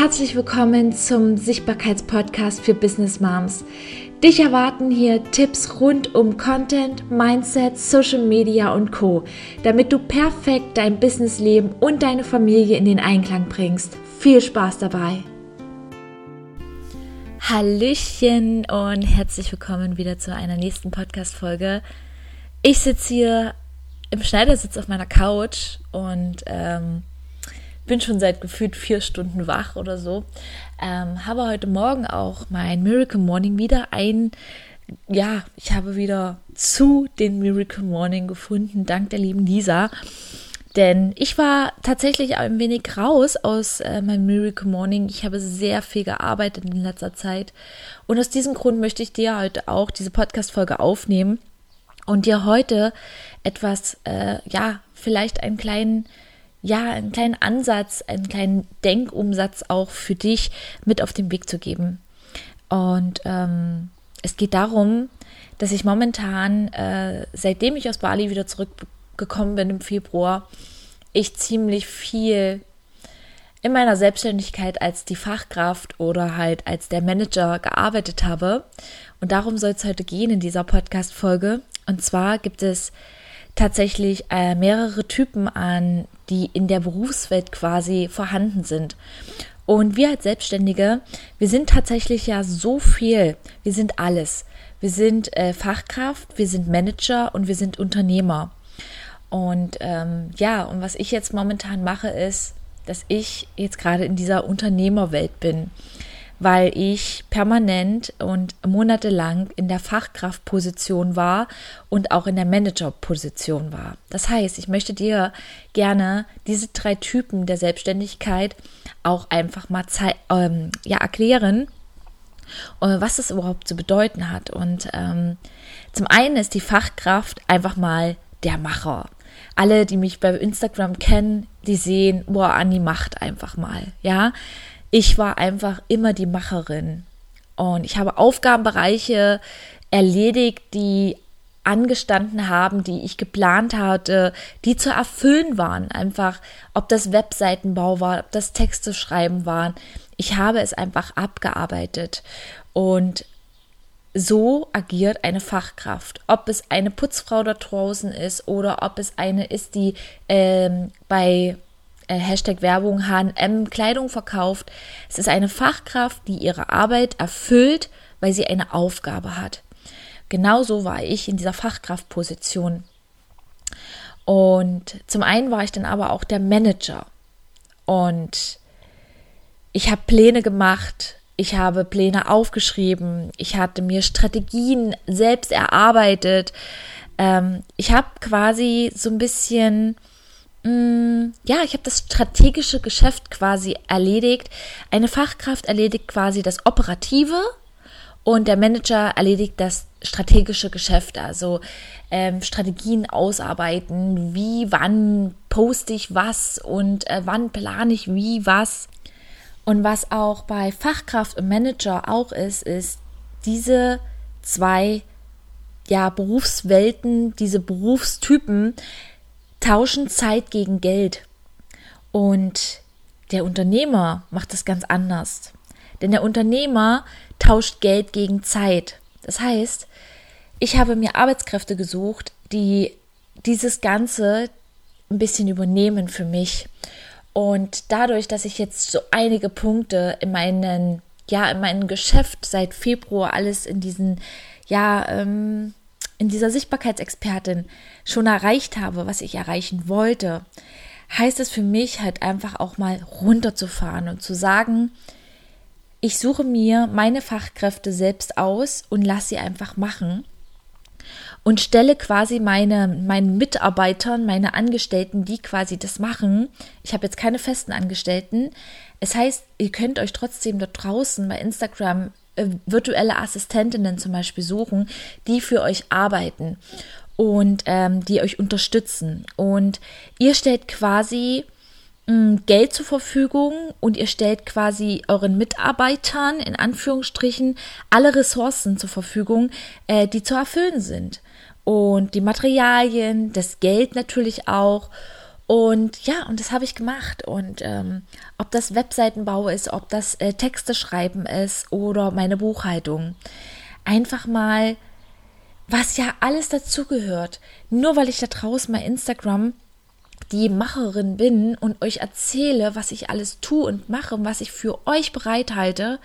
Herzlich willkommen zum Sichtbarkeitspodcast für Business Moms. Dich erwarten hier Tipps rund um Content, Mindset, Social Media und Co, damit du perfekt dein Businessleben und deine Familie in den Einklang bringst. Viel Spaß dabei! Hallöchen und herzlich willkommen wieder zu einer nächsten Podcast-Folge. Ich sitze hier im Schneidersitz auf meiner Couch und ähm, bin schon seit gefühlt vier Stunden wach oder so. Ähm, habe heute Morgen auch mein Miracle Morning wieder ein, ja, ich habe wieder zu den Miracle Morning gefunden, dank der lieben Lisa. Denn ich war tatsächlich ein wenig raus aus äh, meinem Miracle Morning. Ich habe sehr viel gearbeitet in letzter Zeit. Und aus diesem Grund möchte ich dir heute auch diese Podcast-Folge aufnehmen und dir heute etwas, äh, ja, vielleicht einen kleinen ja, einen kleinen Ansatz, einen kleinen Denkumsatz auch für dich mit auf den Weg zu geben. Und ähm, es geht darum, dass ich momentan, äh, seitdem ich aus Bali wieder zurückgekommen bin im Februar, ich ziemlich viel in meiner Selbstständigkeit als die Fachkraft oder halt als der Manager gearbeitet habe. Und darum soll es heute gehen in dieser Podcast-Folge. Und zwar gibt es tatsächlich äh, mehrere Typen an, die in der Berufswelt quasi vorhanden sind. Und wir als Selbstständige, wir sind tatsächlich ja so viel. Wir sind alles. Wir sind äh, Fachkraft, wir sind Manager und wir sind Unternehmer. Und ähm, ja, und was ich jetzt momentan mache, ist, dass ich jetzt gerade in dieser Unternehmerwelt bin weil ich permanent und monatelang in der Fachkraftposition war und auch in der Managerposition war. Das heißt, ich möchte dir gerne diese drei Typen der Selbstständigkeit auch einfach mal ähm, ja, erklären, äh, was das überhaupt zu bedeuten hat. Und ähm, zum einen ist die Fachkraft einfach mal der Macher. Alle, die mich bei Instagram kennen, die sehen, boah, Anni macht einfach mal, ja ich war einfach immer die Macherin. Und ich habe Aufgabenbereiche erledigt, die angestanden haben, die ich geplant hatte, die zu erfüllen waren. Einfach, ob das Webseitenbau war, ob das Texte schreiben waren. Ich habe es einfach abgearbeitet. Und so agiert eine Fachkraft. Ob es eine Putzfrau da draußen ist oder ob es eine ist, die ähm, bei äh, Hashtag Werbung H&M Kleidung verkauft. Es ist eine Fachkraft, die ihre Arbeit erfüllt, weil sie eine Aufgabe hat. Genauso war ich in dieser Fachkraftposition. Und zum einen war ich dann aber auch der Manager. Und ich habe Pläne gemacht, ich habe Pläne aufgeschrieben, ich hatte mir Strategien selbst erarbeitet. Ähm, ich habe quasi so ein bisschen ja, ich habe das strategische Geschäft quasi erledigt. Eine Fachkraft erledigt quasi das Operative und der Manager erledigt das strategische Geschäft, also ähm, Strategien ausarbeiten, wie, wann poste ich was und äh, wann plane ich wie was. Und was auch bei Fachkraft und Manager auch ist, ist diese zwei ja, Berufswelten, diese Berufstypen tauschen Zeit gegen Geld. Und der Unternehmer macht das ganz anders. Denn der Unternehmer tauscht Geld gegen Zeit. Das heißt, ich habe mir Arbeitskräfte gesucht, die dieses Ganze ein bisschen übernehmen für mich. Und dadurch, dass ich jetzt so einige Punkte in meinen, ja, in meinem Geschäft seit Februar alles in diesen, ja, ähm, in dieser Sichtbarkeitsexpertin schon erreicht habe, was ich erreichen wollte, heißt es für mich halt einfach auch mal runterzufahren und zu sagen, ich suche mir meine Fachkräfte selbst aus und lasse sie einfach machen und stelle quasi meine, meinen Mitarbeitern, meine Angestellten, die quasi das machen. Ich habe jetzt keine festen Angestellten. Es heißt, ihr könnt euch trotzdem dort draußen bei Instagram virtuelle Assistentinnen zum Beispiel suchen, die für euch arbeiten und ähm, die euch unterstützen. Und ihr stellt quasi mm, Geld zur Verfügung und ihr stellt quasi euren Mitarbeitern in Anführungsstrichen alle Ressourcen zur Verfügung, äh, die zu erfüllen sind. Und die Materialien, das Geld natürlich auch. Und ja, und das habe ich gemacht. Und ähm, ob das Webseitenbau ist, ob das äh, Texte schreiben ist oder meine Buchhaltung. Einfach mal, was ja alles dazugehört. Nur weil ich da draußen bei Instagram die Macherin bin und euch erzähle, was ich alles tue und mache und was ich für euch bereithalte,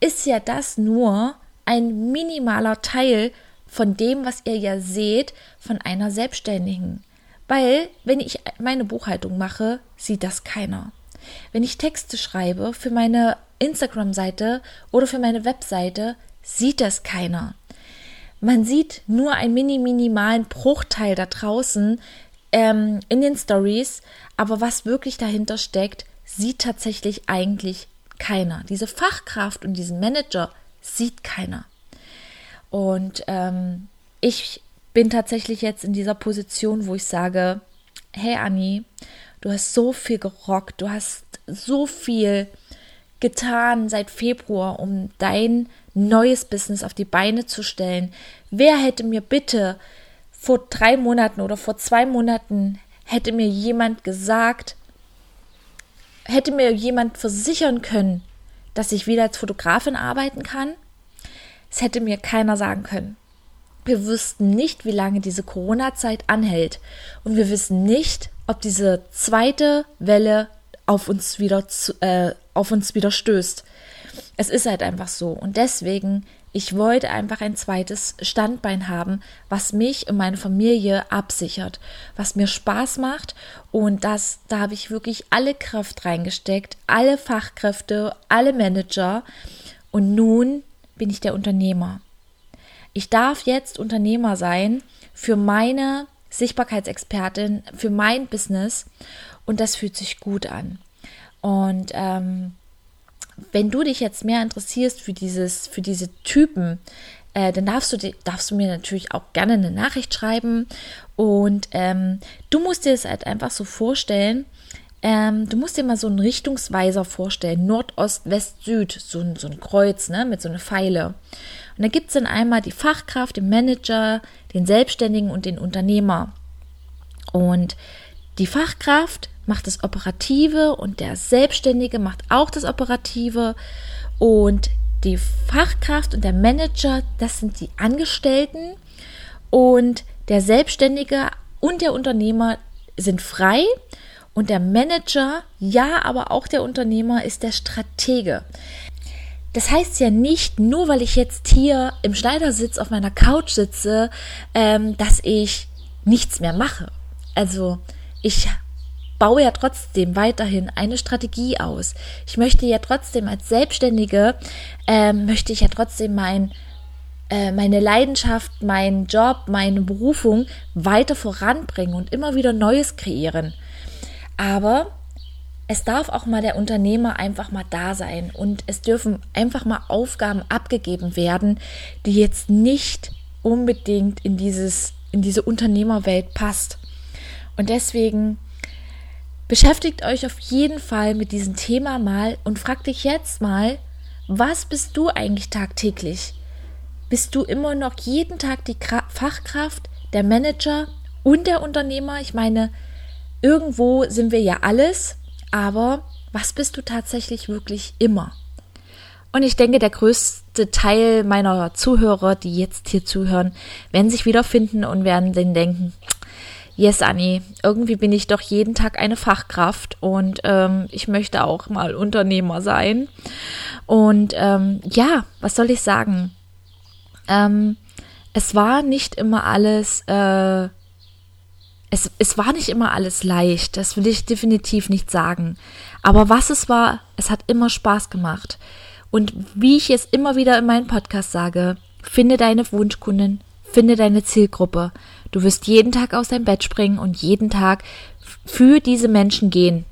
ist ja das nur ein minimaler Teil von dem, was ihr ja seht von einer Selbstständigen. Weil, wenn ich meine Buchhaltung mache, sieht das keiner. Wenn ich Texte schreibe für meine Instagram-Seite oder für meine Webseite, sieht das keiner. Man sieht nur einen mini minimalen Bruchteil da draußen ähm, in den Stories, aber was wirklich dahinter steckt, sieht tatsächlich eigentlich keiner. Diese Fachkraft und diesen Manager sieht keiner. Und ähm, ich bin tatsächlich jetzt in dieser Position, wo ich sage, hey Anni, du hast so viel gerockt, du hast so viel getan seit Februar, um dein neues Business auf die Beine zu stellen. Wer hätte mir bitte vor drei Monaten oder vor zwei Monaten hätte mir jemand gesagt, hätte mir jemand versichern können, dass ich wieder als Fotografin arbeiten kann? Es hätte mir keiner sagen können. Wir wüssten nicht, wie lange diese Corona-Zeit anhält. Und wir wissen nicht, ob diese zweite Welle auf uns wieder, zu, äh, auf uns wieder stößt. Es ist halt einfach so. Und deswegen, ich wollte einfach ein zweites Standbein haben, was mich und meine Familie absichert, was mir Spaß macht. Und das, da habe ich wirklich alle Kraft reingesteckt, alle Fachkräfte, alle Manager. Und nun bin ich der Unternehmer. Ich darf jetzt Unternehmer sein für meine Sichtbarkeitsexpertin, für mein Business und das fühlt sich gut an. Und ähm, wenn du dich jetzt mehr interessierst für dieses, für diese Typen, äh, dann darfst du, darfst du mir natürlich auch gerne eine Nachricht schreiben. Und ähm, du musst dir das halt einfach so vorstellen, ähm, du musst dir mal so einen Richtungsweiser vorstellen, Nordost, West, Süd, so ein, so ein Kreuz, ne, mit so einer Pfeile. Und da gibt es dann einmal die Fachkraft, den Manager, den Selbstständigen und den Unternehmer. Und die Fachkraft macht das Operative und der Selbstständige macht auch das Operative. Und die Fachkraft und der Manager, das sind die Angestellten. Und der Selbstständige und der Unternehmer sind frei und der Manager, ja, aber auch der Unternehmer ist der Stratege. Das heißt ja nicht, nur weil ich jetzt hier im Schneidersitz auf meiner Couch sitze, ähm, dass ich nichts mehr mache. Also ich baue ja trotzdem weiterhin eine Strategie aus. Ich möchte ja trotzdem als Selbstständige, ähm, möchte ich ja trotzdem mein, äh, meine Leidenschaft, meinen Job, meine Berufung weiter voranbringen und immer wieder Neues kreieren. Aber es darf auch mal der Unternehmer einfach mal da sein und es dürfen einfach mal Aufgaben abgegeben werden, die jetzt nicht unbedingt in dieses in diese Unternehmerwelt passt. Und deswegen beschäftigt euch auf jeden Fall mit diesem Thema mal und fragt dich jetzt mal, was bist du eigentlich tagtäglich? Bist du immer noch jeden Tag die Fachkraft, der Manager und der Unternehmer? Ich meine, irgendwo sind wir ja alles, aber was bist du tatsächlich wirklich immer? Und ich denke, der größte Teil meiner Zuhörer, die jetzt hier zuhören, werden sich wiederfinden und werden dann denken, yes, Anni, irgendwie bin ich doch jeden Tag eine Fachkraft und ähm, ich möchte auch mal Unternehmer sein. Und ähm, ja, was soll ich sagen? Ähm, es war nicht immer alles äh, es, es war nicht immer alles leicht, das will ich definitiv nicht sagen. Aber was es war, es hat immer Spaß gemacht. Und wie ich es immer wieder in meinem Podcast sage, finde deine Wunschkunden, finde deine Zielgruppe. Du wirst jeden Tag aus deinem Bett springen und jeden Tag für diese Menschen gehen,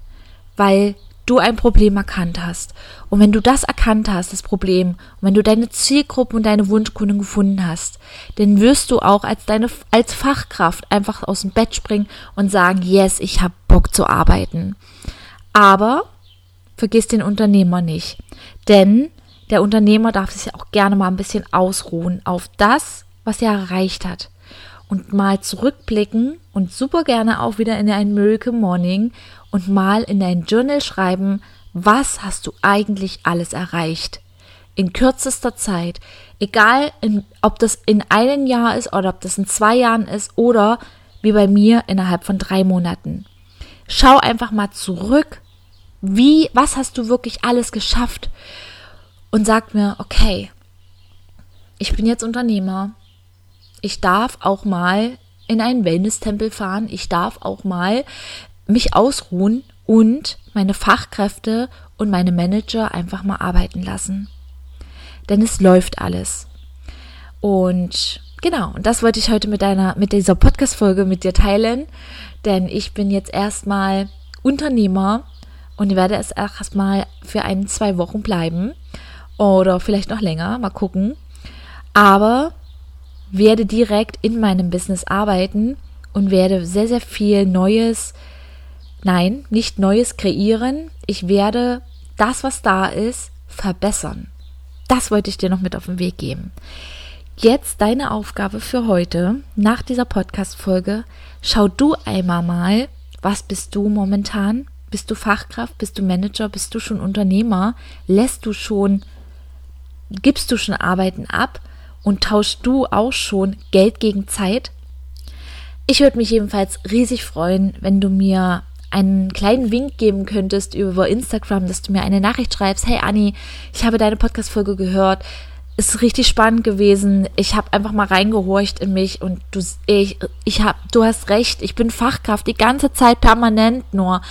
weil du ein Problem erkannt hast. Und wenn du das erkannt hast, das Problem, und wenn du deine Zielgruppe und deine Wunschkunden gefunden hast, dann wirst du auch als deine als Fachkraft einfach aus dem Bett springen und sagen, yes, ich habe Bock zu arbeiten. Aber vergiss den Unternehmer nicht, denn der Unternehmer darf sich auch gerne mal ein bisschen ausruhen auf das, was er erreicht hat. und mal zurückblicken und super gerne auch wieder in ein Miracle Morning und mal in dein Journal schreiben, was hast du eigentlich alles erreicht? In kürzester Zeit. Egal, in, ob das in einem Jahr ist oder ob das in zwei Jahren ist oder wie bei mir innerhalb von drei Monaten. Schau einfach mal zurück. Wie, was hast du wirklich alles geschafft? Und sag mir, okay, ich bin jetzt Unternehmer. Ich darf auch mal in einen Wellness-Tempel fahren. Ich darf auch mal mich ausruhen und meine Fachkräfte und meine Manager einfach mal arbeiten lassen. Denn es läuft alles. Und genau, und das wollte ich heute mit deiner, mit dieser Podcast-Folge mit dir teilen. Denn ich bin jetzt erstmal Unternehmer und werde es erstmal für ein, zwei Wochen bleiben. Oder vielleicht noch länger, mal gucken. Aber werde direkt in meinem Business arbeiten und werde sehr, sehr viel Neues Nein, nicht Neues kreieren. Ich werde das, was da ist, verbessern. Das wollte ich dir noch mit auf den Weg geben. Jetzt deine Aufgabe für heute, nach dieser Podcast-Folge, schau du einmal mal, was bist du momentan? Bist du Fachkraft? Bist du Manager? Bist du schon Unternehmer? Lässt du schon, gibst du schon Arbeiten ab? Und tauschst du auch schon Geld gegen Zeit? Ich würde mich jedenfalls riesig freuen, wenn du mir einen kleinen Wink geben könntest über Instagram, dass du mir eine Nachricht schreibst, hey Anni, ich habe deine Podcast-Folge gehört, ist richtig spannend gewesen. Ich habe einfach mal reingehorcht in mich und du, ich, ich hab, du hast recht, ich bin Fachkraft die ganze Zeit permanent nur.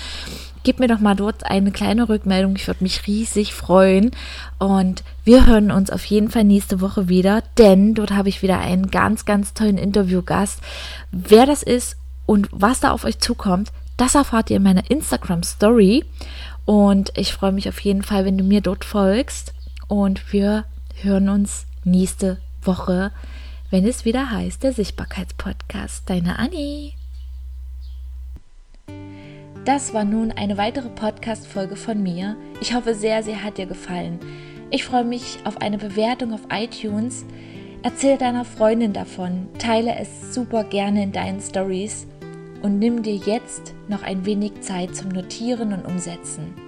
Gib mir doch mal dort eine kleine Rückmeldung. Ich würde mich riesig freuen. Und wir hören uns auf jeden Fall nächste Woche wieder, denn dort habe ich wieder einen ganz, ganz tollen Interviewgast. Wer das ist und was da auf euch zukommt, das erfahrt ihr in meiner Instagram Story. Und ich freue mich auf jeden Fall, wenn du mir dort folgst. Und wir hören uns nächste Woche, wenn es wieder heißt, der Sichtbarkeitspodcast. Deine Anni. Das war nun eine weitere Podcast-Folge von mir. Ich hoffe sehr, sehr hat dir gefallen. Ich freue mich auf eine Bewertung auf iTunes. Erzähl deiner Freundin davon. Teile es super gerne in deinen Stories und nimm dir jetzt noch ein wenig Zeit zum Notieren und Umsetzen.